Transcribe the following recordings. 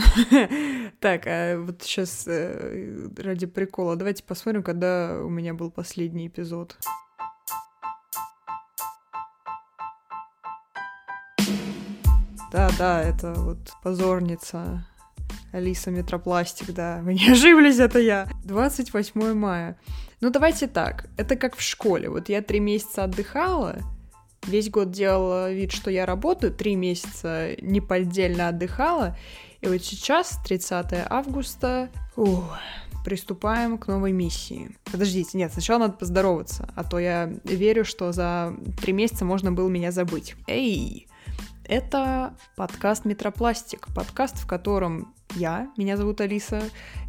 Так, а вот сейчас э, ради прикола, давайте посмотрим, когда у меня был последний эпизод. Да, да, это вот позорница. Алиса Метропластик, да. Вы не ошиблись, это я. 28 мая. Ну, давайте так. Это как в школе. Вот я три месяца отдыхала, весь год делала вид, что я работаю, три месяца неподдельно отдыхала, и вот сейчас, 30 августа, ух, приступаем к новой миссии. Подождите, нет, сначала надо поздороваться, а то я верю, что за три месяца можно было меня забыть. Эй! Это подкаст «Метропластик», подкаст, в котором я, меня зовут Алиса,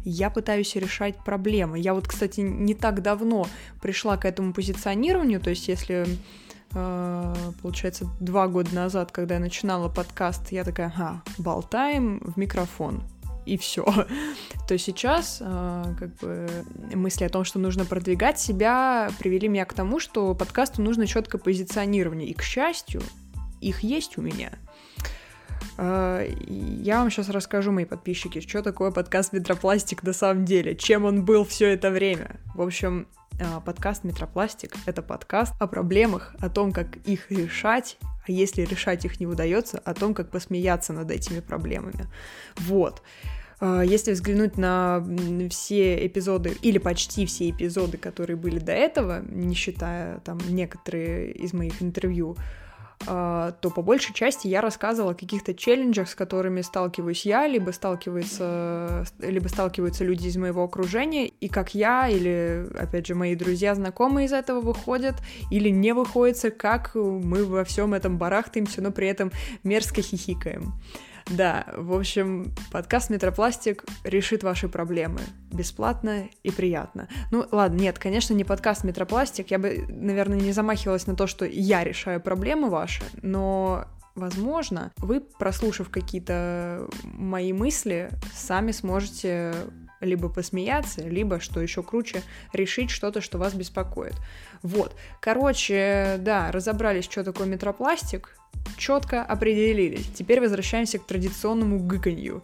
я пытаюсь решать проблемы. Я вот, кстати, не так давно пришла к этому позиционированию, то есть если получается, два года назад, когда я начинала подкаст, я такая, ага, болтаем в микрофон, и все. То сейчас э, как бы мысли о том, что нужно продвигать себя, привели меня к тому, что подкасту нужно четкое позиционирование. И, к счастью, их есть у меня. А, я вам сейчас расскажу, мои подписчики, что такое подкаст Метропластик на самом деле, чем он был все это время. В общем, а, подкаст Метропластик — это подкаст о проблемах, о том, как их решать, а если решать их не удается, о том, как посмеяться над этими проблемами. Вот. А, если взглянуть на все эпизоды, или почти все эпизоды, которые были до этого, не считая там некоторые из моих интервью, а, то по большей части я рассказывала о каких-то челленджах, с которыми сталкиваюсь я, либо сталкиваются, либо сталкиваются люди из моего окружения, и как я или, опять же, мои друзья, знакомые из этого выходят или не выходят, как мы во всем этом барахтаемся, но при этом мерзко хихикаем. Да, в общем, подкаст Метропластик решит ваши проблемы. Бесплатно и приятно. Ну, ладно, нет, конечно, не подкаст Метропластик. Я бы, наверное, не замахивалась на то, что я решаю проблемы ваши, но Возможно, вы, прослушав какие-то мои мысли, сами сможете либо посмеяться, либо, что еще круче, решить что-то, что вас беспокоит. Вот. Короче, да, разобрались, что такое метропластик, четко определились. Теперь возвращаемся к традиционному гыканью.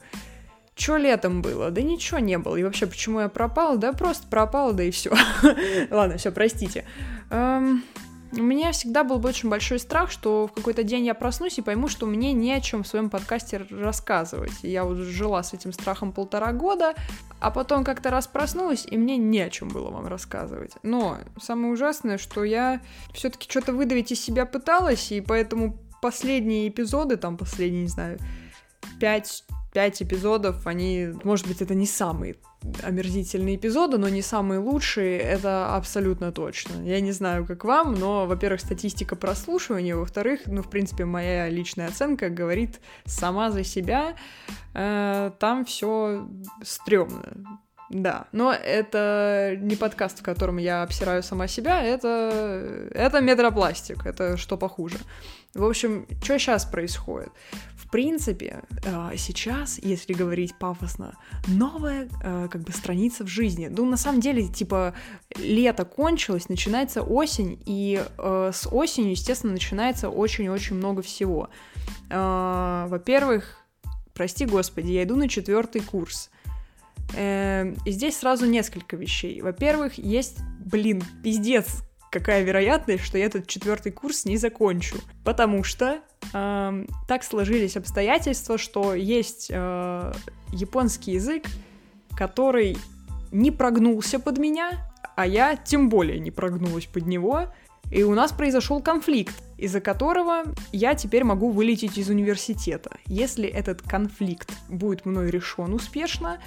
Что летом было? Да ничего не было. И вообще, почему я пропала? Да просто пропала, да и все. Ладно, все, простите. Эм, у меня всегда был очень большой страх, что в какой-то день я проснусь и пойму, что мне не о чем в своем подкасте рассказывать. я вот жила с этим страхом полтора года, а потом как-то раз проснулась, и мне не о чем было вам рассказывать. Но самое ужасное, что я все-таки что-то выдавить из себя пыталась, и поэтому последние эпизоды, там последние, не знаю, пять пять эпизодов, они, может быть, это не самые омерзительные эпизоды, но не самые лучшие, это абсолютно точно. Я не знаю, как вам, но, во-первых, статистика прослушивания, во-вторых, ну, в принципе, моя личная оценка говорит сама за себя. Э, там все стрёмно. Да, но это не подкаст, в котором я обсираю сама себя, это, это метропластик, это что похуже. В общем, что сейчас происходит? В принципе, э, сейчас, если говорить пафосно, новая э, как бы страница в жизни. Ну, на самом деле, типа, лето кончилось, начинается осень, и э, с осенью, естественно, начинается очень-очень много всего. Во-первых, прости господи, я иду на четвертый курс. И здесь сразу несколько вещей. Во-первых, есть, блин, пиздец, какая вероятность, что я этот четвертый курс не закончу. Потому что э, так сложились обстоятельства, что есть э, японский язык, который не прогнулся под меня, а я тем более не прогнулась под него. И у нас произошел конфликт, из-за которого я теперь могу вылететь из университета. Если этот конфликт будет мной решен успешно,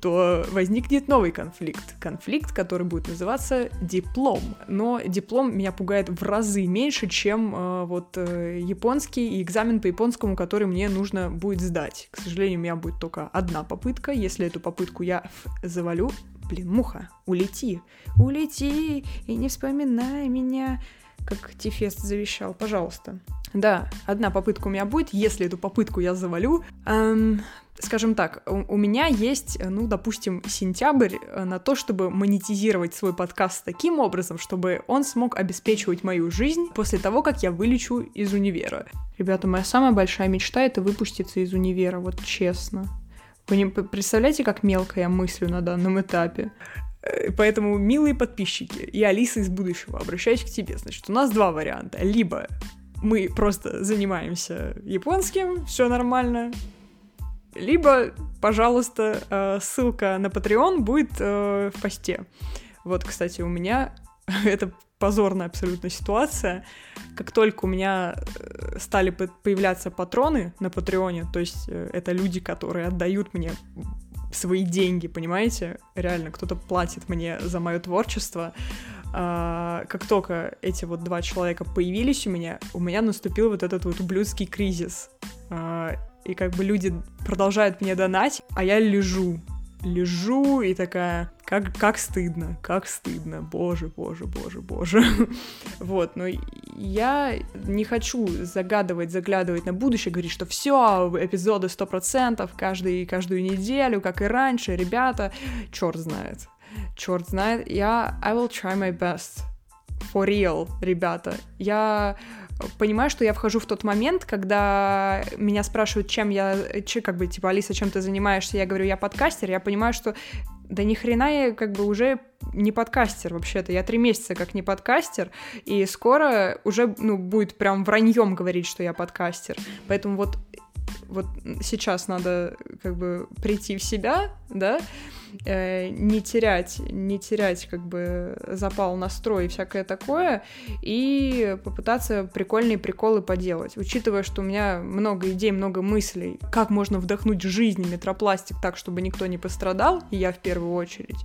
то возникнет новый конфликт. Конфликт, который будет называться диплом. Но диплом меня пугает в разы меньше, чем э, вот э, японский и экзамен по японскому, который мне нужно будет сдать. К сожалению, у меня будет только одна попытка. Если эту попытку я завалю, блин, муха, улети, улети и не вспоминай меня, как Тифест завещал, пожалуйста. Да, одна попытка у меня будет, если эту попытку я завалю, эм, скажем так, у, меня есть, ну, допустим, сентябрь э, на то, чтобы монетизировать свой подкаст таким образом, чтобы он смог обеспечивать мою жизнь после того, как я вылечу из универа. Ребята, моя самая большая мечта — это выпуститься из универа, вот честно. Вы не представляете, как мелко я мыслю на данном этапе? Э, поэтому, милые подписчики и Алиса из будущего, обращаюсь к тебе. Значит, у нас два варианта. Либо мы просто занимаемся японским, все нормально, либо, пожалуйста, э, ссылка на Patreon будет э, в посте. Вот, кстати, у меня это позорная абсолютно ситуация. Как только у меня э, стали появляться патроны на Патреоне, то есть это люди, которые отдают мне свои деньги, понимаете? Реально, кто-то платит мне за мое творчество. А, как только эти вот два человека появились у меня, у меня наступил вот этот вот ублюдский кризис. А, и как бы люди продолжают мне донать, а я лежу, лежу и такая, как, как стыдно, как стыдно, боже, боже, боже, боже. вот, но я не хочу загадывать, заглядывать на будущее, говорить, что все, эпизоды 100%, каждый, каждую неделю, как и раньше, ребята, черт знает, черт знает, я, I will try my best, for real, ребята, я понимаю, что я вхожу в тот момент, когда меня спрашивают, чем я, че, как бы, типа, Алиса, чем ты занимаешься, я говорю, я подкастер, я понимаю, что да ни хрена я как бы уже не подкастер вообще-то. Я три месяца как не подкастер, и скоро уже, ну, будет прям враньем говорить, что я подкастер. Поэтому вот вот сейчас надо как бы прийти в себя, да, э, не терять, не терять как бы запал, настрой и всякое такое, и попытаться прикольные приколы поделать. Учитывая, что у меня много идей, много мыслей, как можно вдохнуть в жизни метропластик так, чтобы никто не пострадал, и я в первую очередь,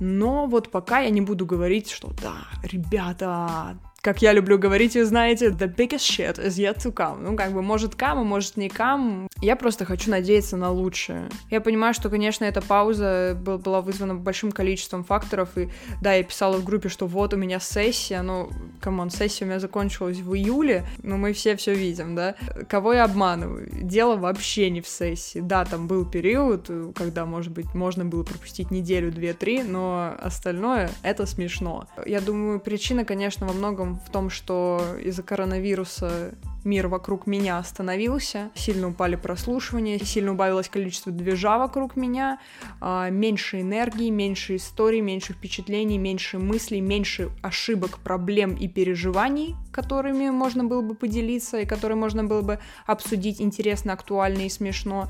но вот пока я не буду говорить, что да, ребята, как я люблю говорить, вы знаете, the biggest shit is yet to come. Ну, как бы, может, come, а может, не come. Я просто хочу надеяться на лучшее. Я понимаю, что, конечно, эта пауза была вызвана большим количеством факторов, и, да, я писала в группе, что вот у меня сессия, ну, come on, сессия у меня закончилась в июле, но мы все все видим, да. Кого я обманываю? Дело вообще не в сессии. Да, там был период, когда, может быть, можно было пропустить неделю, две, три, но остальное — это смешно. Я думаю, причина, конечно, во многом в том, что из-за коронавируса мир вокруг меня остановился, сильно упали прослушивания, сильно убавилось количество движа вокруг меня, а, меньше энергии, меньше историй, меньше впечатлений, меньше мыслей, меньше ошибок, проблем и переживаний, которыми можно было бы поделиться и которые можно было бы обсудить интересно, актуально и смешно.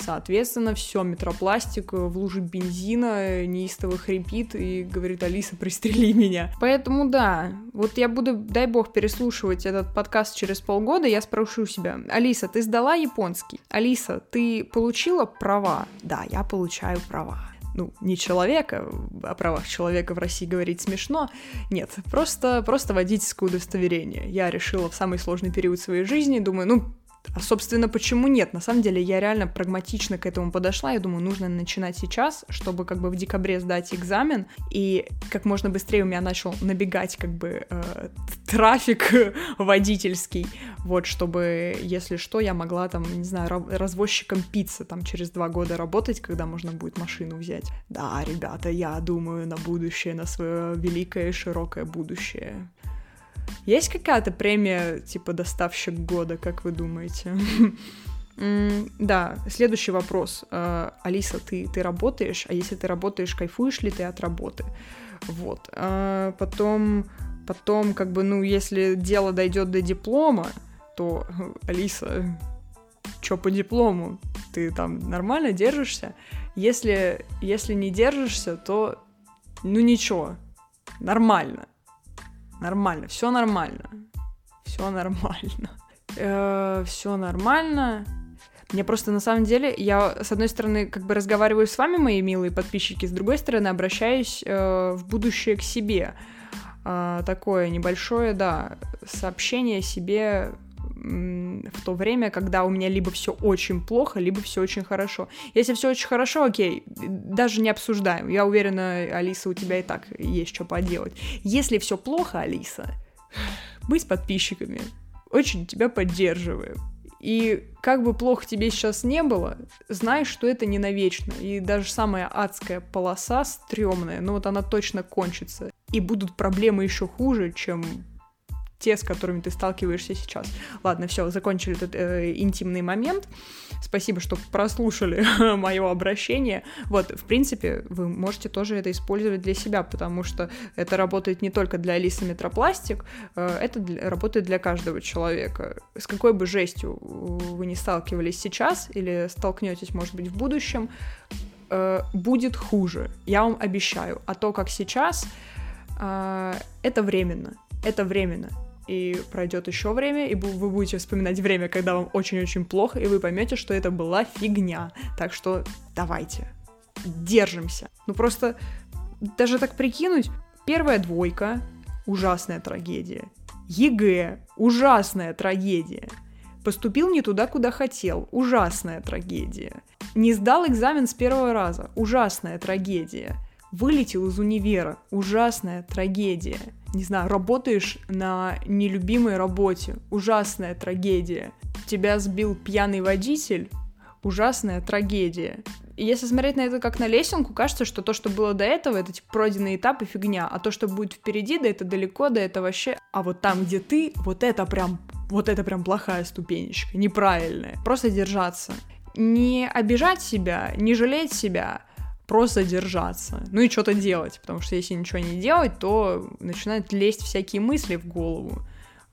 Соответственно, все, метропластик в луже бензина неистово хрипит и говорит, Алиса, пристрели меня. Поэтому да, вот я буду, дай бог, переслушивать этот подкаст через полгода, я спрошу себя, Алиса, ты сдала японский? Алиса, ты получила права? Да, я получаю права ну, не человека, о правах человека в России говорить смешно. Нет, просто, просто водительское удостоверение. Я решила в самый сложный период своей жизни, думаю, ну, а, собственно, почему нет? На самом деле, я реально прагматично к этому подошла. Я думаю, нужно начинать сейчас, чтобы как бы в декабре сдать экзамен, и как можно быстрее у меня начал набегать как бы э, трафик водительский, вот, чтобы, если что, я могла там, не знаю, развозчиком пиццы там через два года работать, когда можно будет машину взять. Да, ребята, я думаю на будущее, на свое великое широкое будущее. Есть какая-то премия типа доставщик года, как вы думаете? Да, следующий вопрос. Э, Алиса, ты, ты работаешь? А если ты работаешь, кайфуешь ли ты от работы? Вот. А потом, потом, как бы, ну, если дело дойдет до диплома, то, Алиса, что по диплому? Ты там нормально держишься? Если, если не держишься, то, ну, ничего, нормально нормально, все нормально, все нормально, э, все нормально. Мне просто на самом деле, я с одной стороны как бы разговариваю с вами, мои милые подписчики, с другой стороны обращаюсь э, в будущее к себе. Э, такое небольшое, да, сообщение себе в то время, когда у меня либо все очень плохо, либо все очень хорошо. Если все очень хорошо, окей, даже не обсуждаем. Я уверена, Алиса, у тебя и так есть что поделать. Если все плохо, Алиса, мы с подписчиками очень тебя поддерживаем. И как бы плохо тебе сейчас не было, знай, что это не навечно. И даже самая адская полоса стрёмная, ну вот она точно кончится. И будут проблемы еще хуже, чем те, с которыми ты сталкиваешься сейчас. Ладно, все, закончили этот э, интимный момент. Спасибо, что прослушали мое обращение. Вот, в принципе, вы можете тоже это использовать для себя, потому что это работает не только для Алисы Метропластик, э, это работает для каждого человека. С какой бы жестью вы не сталкивались сейчас или столкнетесь, может быть, в будущем, э, будет хуже. Я вам обещаю. А то, как сейчас, э, это временно. Это временно и пройдет еще время, и вы будете вспоминать время, когда вам очень-очень плохо, и вы поймете, что это была фигня. Так что давайте, держимся. Ну просто даже так прикинуть, первая двойка — ужасная трагедия. ЕГЭ — ужасная трагедия. Поступил не туда, куда хотел. Ужасная трагедия. Не сдал экзамен с первого раза. Ужасная трагедия. Вылетел из универа. Ужасная трагедия не знаю, работаешь на нелюбимой работе, ужасная трагедия. Тебя сбил пьяный водитель, ужасная трагедия. Если смотреть на это как на лесенку, кажется, что то, что было до этого, это типа пройденный этап и фигня, а то, что будет впереди, да это далеко, да это вообще... А вот там, где ты, вот это прям, вот это прям плохая ступенечка, неправильная. Просто держаться. Не обижать себя, не жалеть себя, просто держаться, ну и что-то делать, потому что если ничего не делать, то начинают лезть всякие мысли в голову,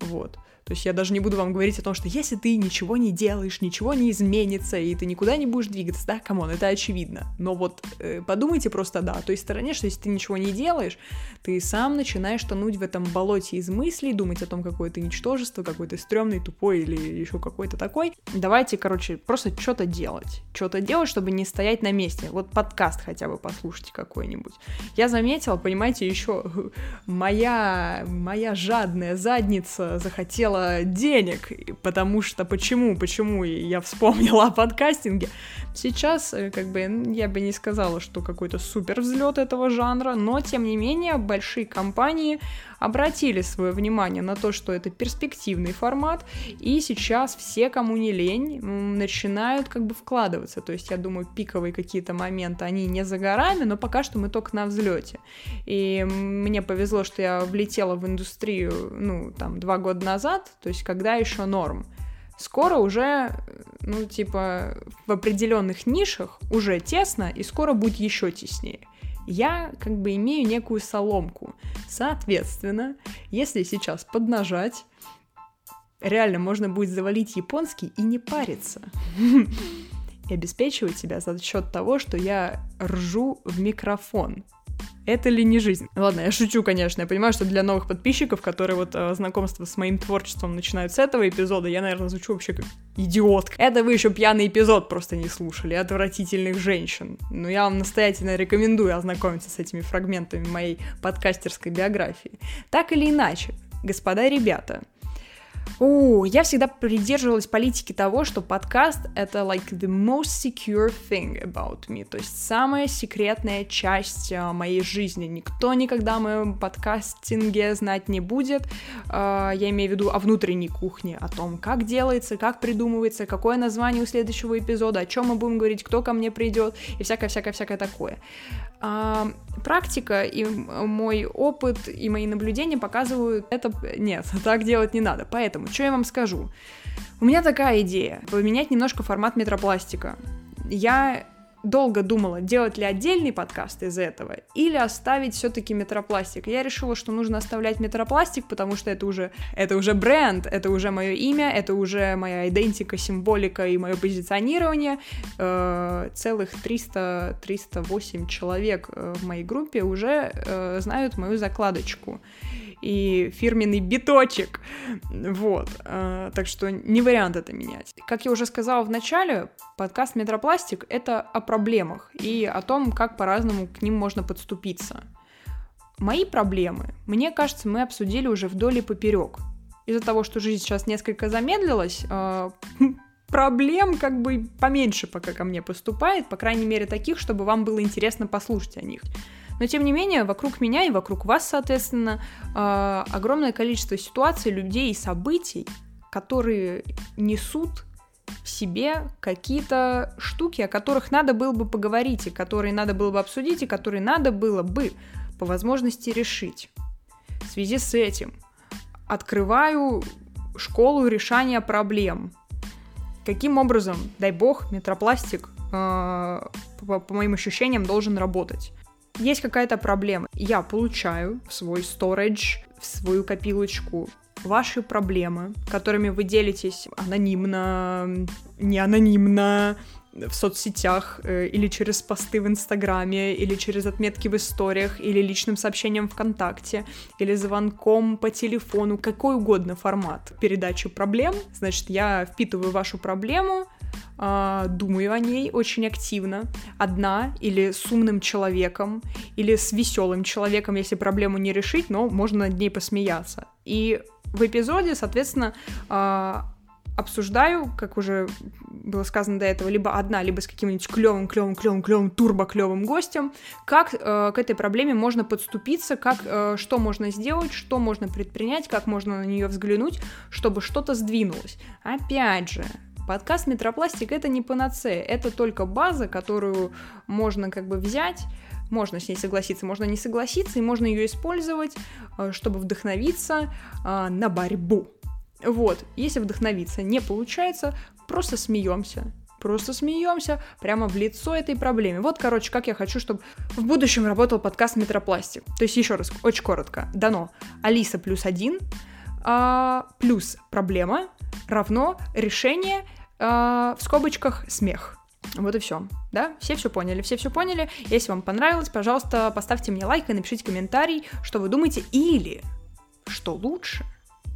вот. То есть я даже не буду вам говорить о том, что если ты ничего не делаешь, ничего не изменится, и ты никуда не будешь двигаться, да, come on, это очевидно. Но вот э, подумайте просто, да, о той стороне, что если ты ничего не делаешь, ты сам начинаешь тонуть в этом болоте из мыслей, думать о том, какое ты ничтожество, какой ты стрёмный, тупой или еще какой-то такой. Давайте, короче, просто что-то делать. Что-то делать, чтобы не стоять на месте. Вот подкаст хотя бы послушайте какой-нибудь. Я заметила, понимаете, еще моя, моя жадная задница захотела хотела денег, потому что почему, почему я вспомнила о подкастинге. Сейчас, э, как бы, я бы не сказала, что какой-то супер взлет этого жанра, но, тем не менее, большие компании обратили свое внимание на то, что это перспективный формат, и сейчас все, кому не лень, начинают как бы вкладываться. То есть, я думаю, пиковые какие-то моменты, они не за горами, но пока что мы только на взлете. И мне повезло, что я влетела в индустрию, ну, там, два года назад, то есть, когда еще норм. Скоро уже, ну, типа, в определенных нишах уже тесно, и скоро будет еще теснее я как бы имею некую соломку. Соответственно, если сейчас поднажать, реально можно будет завалить японский и не париться. И обеспечивать себя за счет того, что я ржу в микрофон. Это ли не жизнь? Ладно, я шучу, конечно. Я понимаю, что для новых подписчиков, которые вот э, знакомство с моим творчеством начинают с этого эпизода, я, наверное, звучу вообще как идиотка. Это вы еще пьяный эпизод просто не слушали, отвратительных женщин. Но я вам настоятельно рекомендую ознакомиться с этими фрагментами моей подкастерской биографии. Так или иначе, господа и ребята, о, я всегда придерживалась политики того, что подкаст — это like the most secure thing about me, то есть самая секретная часть uh, моей жизни. Никто никогда о моем подкастинге знать не будет. Uh, я имею в виду о внутренней кухне, о том, как делается, как придумывается, какое название у следующего эпизода, о чем мы будем говорить, кто ко мне придет и всякое-всякое-всякое такое. Uh, практика и мой опыт и мои наблюдения показывают, это нет, так делать не надо. Поэтому что я вам скажу? У меня такая идея, поменять немножко формат метропластика. Я долго думала, делать ли отдельный подкаст из этого или оставить все-таки метропластик. Я решила, что нужно оставлять метропластик, потому что это уже, это уже бренд, это уже мое имя, это уже моя идентика, символика и мое позиционирование. Э, целых 300, 308 человек э, в моей группе уже э, знают мою закладочку и фирменный биточек. Вот. А, так что не вариант это менять. Как я уже сказала в начале, подкаст «Метропластик» — это о проблемах и о том, как по-разному к ним можно подступиться. Мои проблемы, мне кажется, мы обсудили уже вдоль и поперек. Из-за того, что жизнь сейчас несколько замедлилась, а, проблем как бы поменьше пока ко мне поступает, по крайней мере таких, чтобы вам было интересно послушать о них. Но тем не менее, вокруг меня и вокруг вас, соответственно, а, огромное количество ситуаций, людей и событий, которые несут в себе какие-то штуки, о которых надо было бы поговорить, и которые надо было бы обсудить, и которые надо было бы по возможности решить. В связи с этим открываю школу решения проблем. Каким образом, дай бог, метропластик, по, по моим ощущениям, должен работать? Есть какая-то проблема. Я получаю в свой storage, в свою копилочку ваши проблемы, которыми вы делитесь анонимно, не анонимно, в соцсетях, э, или через посты в Инстаграме, или через отметки в историях, или личным сообщением ВКонтакте, или звонком по телефону, какой угодно формат передачи проблем. Значит, я впитываю вашу проблему, э, думаю о ней очень активно, одна или с умным человеком, или с веселым человеком, если проблему не решить, но можно над ней посмеяться. И в эпизоде, соответственно, э, обсуждаю, как уже было сказано до этого, либо одна, либо с каким-нибудь клевым, клевым, клевым, клевым, турбо клевым гостем, как э, к этой проблеме можно подступиться, как э, что можно сделать, что можно предпринять, как можно на нее взглянуть, чтобы что-то сдвинулось. Опять же, подкаст Метропластик это не панацея, это только база, которую можно как бы взять можно с ней согласиться, можно не согласиться, и можно ее использовать, э, чтобы вдохновиться э, на борьбу. Вот, если вдохновиться не получается, просто смеемся. Просто смеемся прямо в лицо этой проблеме. Вот, короче, как я хочу, чтобы в будущем работал подкаст Метропластик. То есть, еще раз, очень коротко. Дано Алиса плюс один, а, плюс проблема равно решение а, в скобочках смех. Вот и все. Да? Все все поняли, все все поняли. Если вам понравилось, пожалуйста, поставьте мне лайк и напишите комментарий, что вы думаете, или, что лучше,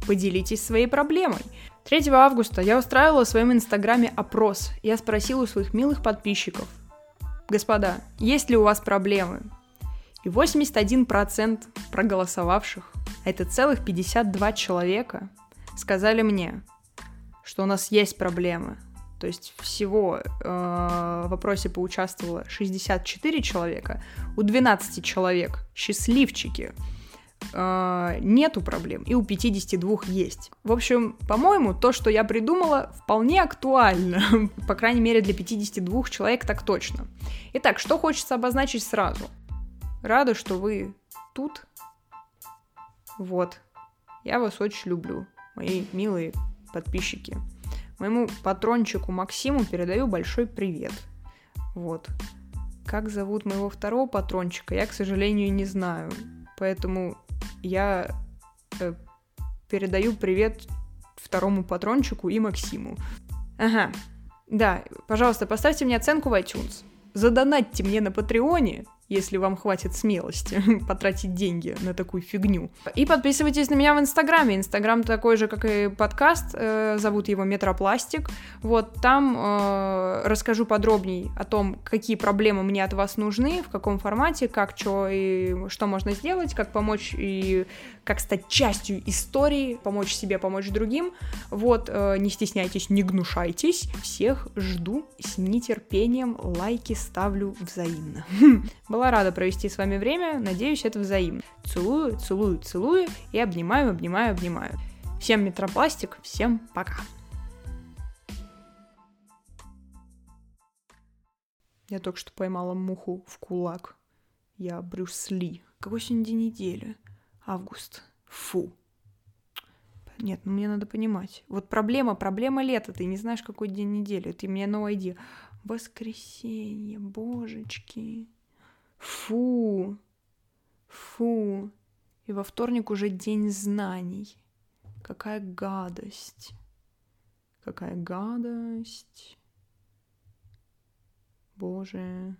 поделитесь своей проблемой. 3 августа я устраивала в своем инстаграме опрос. Я спросила у своих милых подписчиков. Господа, есть ли у вас проблемы? И 81% проголосовавших, а это целых 52 человека, сказали мне, что у нас есть проблемы. То есть всего э, в вопросе поучаствовало 64 человека, у 12 человек счастливчики э, нету проблем, и у 52 есть. В общем, по-моему, то, что я придумала, вполне актуально. По крайней мере, для 52 человек так точно. Итак, что хочется обозначить сразу. Рада, что вы тут. Вот. Я вас очень люблю, мои милые подписчики. Моему патрончику Максиму передаю большой привет. Вот. Как зовут моего второго патрончика, я, к сожалению, не знаю. Поэтому я э, передаю привет второму патрончику и Максиму. Ага. Да, пожалуйста, поставьте мне оценку в iTunes. Задонатьте мне на Патреоне, если вам хватит смелости потратить деньги на такую фигню. И подписывайтесь на меня в Инстаграме. Инстаграм такой же, как и подкаст. Э, зовут его Метропластик. Вот там э, расскажу подробней о том, какие проблемы мне от вас нужны, в каком формате, как, что и что можно сделать, как помочь и как стать частью истории, помочь себе, помочь другим. Вот, э, не стесняйтесь, не гнушайтесь. Всех жду с нетерпением. Лайки ставлю взаимно. Была рада провести с вами время. Надеюсь, это взаимно. Целую, целую, целую и обнимаю, обнимаю, обнимаю. Всем метропластик, всем пока. Я только что поймала муху в кулак. Я Брюс Ли. Какой сегодня день недели? Август. Фу. Нет, ну мне надо понимать. Вот проблема, проблема лета. Ты не знаешь, какой день недели. Ты мне no idea. Воскресенье, божечки. Фу. Фу. И во вторник уже день знаний. Какая гадость. Какая гадость. Боже.